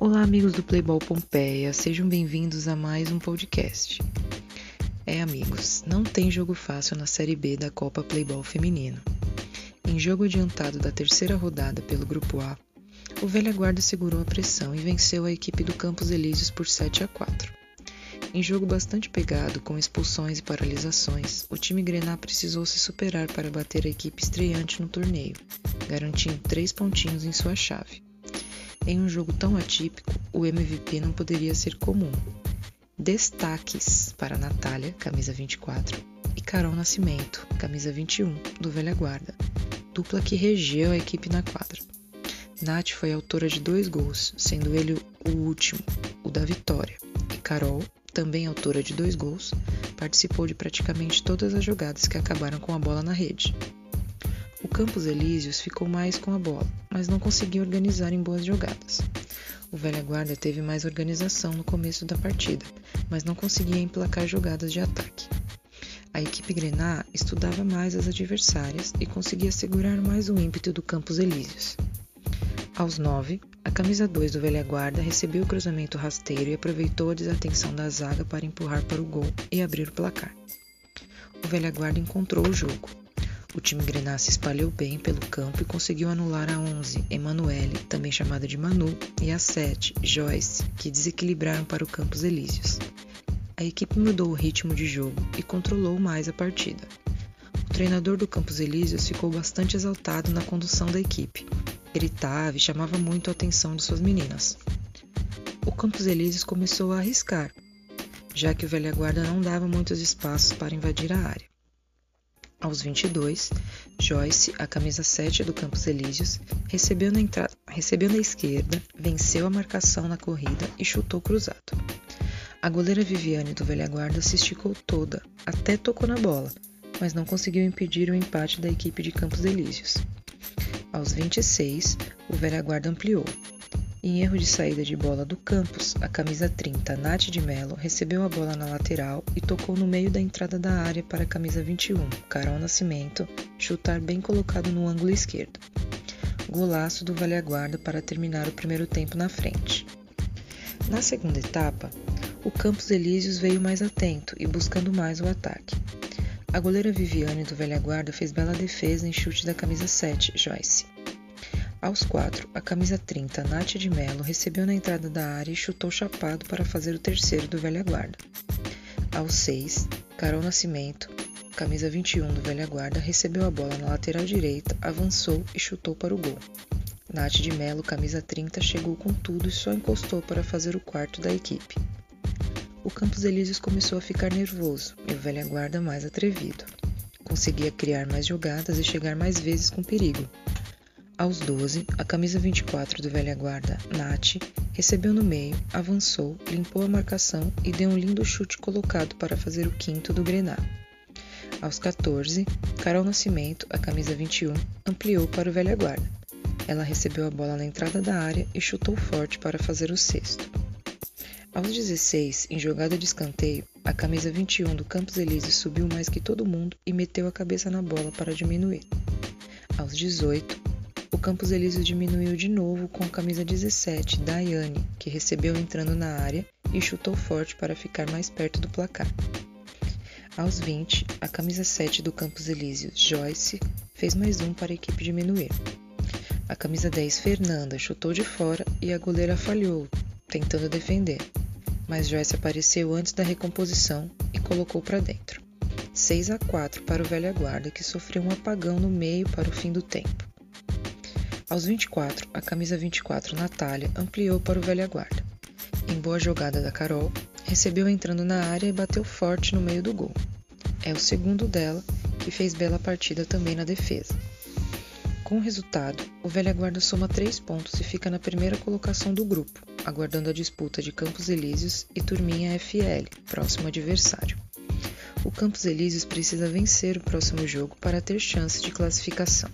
Olá, amigos do Playball Pompeia, sejam bem-vindos a mais um podcast. É, amigos, não tem jogo fácil na Série B da Copa Playball Feminino. Em jogo adiantado da terceira rodada pelo Grupo A, o Velha Guarda segurou a pressão e venceu a equipe do Campos Elíseos por 7 a 4. Em jogo bastante pegado, com expulsões e paralisações, o time Grená precisou se superar para bater a equipe estreante no torneio, garantindo três pontinhos em sua chave. Em um jogo tão atípico, o MVP não poderia ser comum. Destaques para Natália, camisa 24, e Carol Nascimento, camisa 21, do Velha Guarda, dupla que regeu a equipe na quadra. Nath foi autora de dois gols, sendo ele o último, o da vitória, e Carol, também autora de dois gols, participou de praticamente todas as jogadas que acabaram com a bola na rede. O Campos Elíseos ficou mais com a bola, mas não conseguiu organizar em boas jogadas. O Velha Guarda teve mais organização no começo da partida, mas não conseguia emplacar jogadas de ataque. A equipe Grená estudava mais as adversárias e conseguia segurar mais o ímpeto do Campos Elíseos. Aos 9, a camisa 2 do Velha Guarda recebeu o cruzamento rasteiro e aproveitou a desatenção da zaga para empurrar para o gol e abrir o placar. O Velha Guarda encontrou o jogo, o time Grená se espalhou bem pelo campo e conseguiu anular a 11, Emanuele, também chamada de Manu, e a 7, Joyce, que desequilibraram para o Campos Elíseos. A equipe mudou o ritmo de jogo e controlou mais a partida. O treinador do Campos Elíseos ficou bastante exaltado na condução da equipe. Gritava e chamava muito a atenção de suas meninas. O Campos Elíseos começou a arriscar, já que o Velha Guarda não dava muitos espaços para invadir a área. Aos 22, Joyce, a camisa 7 do Campos Elíseos, recebeu na, recebeu na esquerda, venceu a marcação na corrida e chutou cruzado. A goleira Viviane do Velha Guarda se esticou toda, até tocou na bola, mas não conseguiu impedir o empate da equipe de Campos Elíseos. Aos 26, o Velha Guarda ampliou, em erro de saída de bola do campus, a camisa 30, Nath de Mello, recebeu a bola na lateral e tocou no meio da entrada da área para a camisa 21, Carol Nascimento, chutar bem colocado no ângulo esquerdo. Golaço do Vale Guarda para terminar o primeiro tempo na frente. Na segunda etapa, o Campos Elíseos veio mais atento e buscando mais o ataque. A goleira Viviane do Velha Guarda fez bela defesa em chute da camisa 7, Joyce. Aos quatro, a camisa 30, Nath de Mello, recebeu na entrada da área e chutou chapado para fazer o terceiro do Velha Guarda. Aos seis, Carol Nascimento, camisa 21 do Velha Guarda, recebeu a bola na lateral direita, avançou e chutou para o gol. Nath de Mello, camisa 30, chegou com tudo e só encostou para fazer o quarto da equipe. O Campos Elíseos começou a ficar nervoso e o Velha Guarda mais atrevido. Conseguia criar mais jogadas e chegar mais vezes com perigo, aos 12, a camisa 24 do Velha Guarda, Nath, recebeu no meio, avançou, limpou a marcação e deu um lindo chute colocado para fazer o quinto do Grená. Aos 14, Carol Nascimento, a camisa 21, ampliou para o Velha Guarda. Ela recebeu a bola na entrada da área e chutou forte para fazer o sexto. Aos 16, em jogada de escanteio, a camisa 21 do Campos Elíseos subiu mais que todo mundo e meteu a cabeça na bola para diminuir. Aos 18, o Campos Elíseos diminuiu de novo com a camisa 17, Daiane, que recebeu entrando na área e chutou forte para ficar mais perto do placar. Aos 20, a camisa 7 do Campos Elíseos, Joyce, fez mais um para a equipe diminuir. A camisa 10, Fernanda, chutou de fora e a goleira falhou, tentando defender, mas Joyce apareceu antes da recomposição e colocou para dentro. 6 a 4 para o Velha Guarda, que sofreu um apagão no meio para o fim do tempo. Aos 24, a camisa 24, Natália, ampliou para o velha guarda. Em boa jogada da Carol, recebeu entrando na área e bateu forte no meio do gol. É o segundo dela, que fez bela partida também na defesa. Com o resultado, o Velha Guarda soma 3 pontos e fica na primeira colocação do grupo, aguardando a disputa de Campos Elíseos e Turminha FL, próximo adversário. O Campos Elíseos precisa vencer o próximo jogo para ter chance de classificação.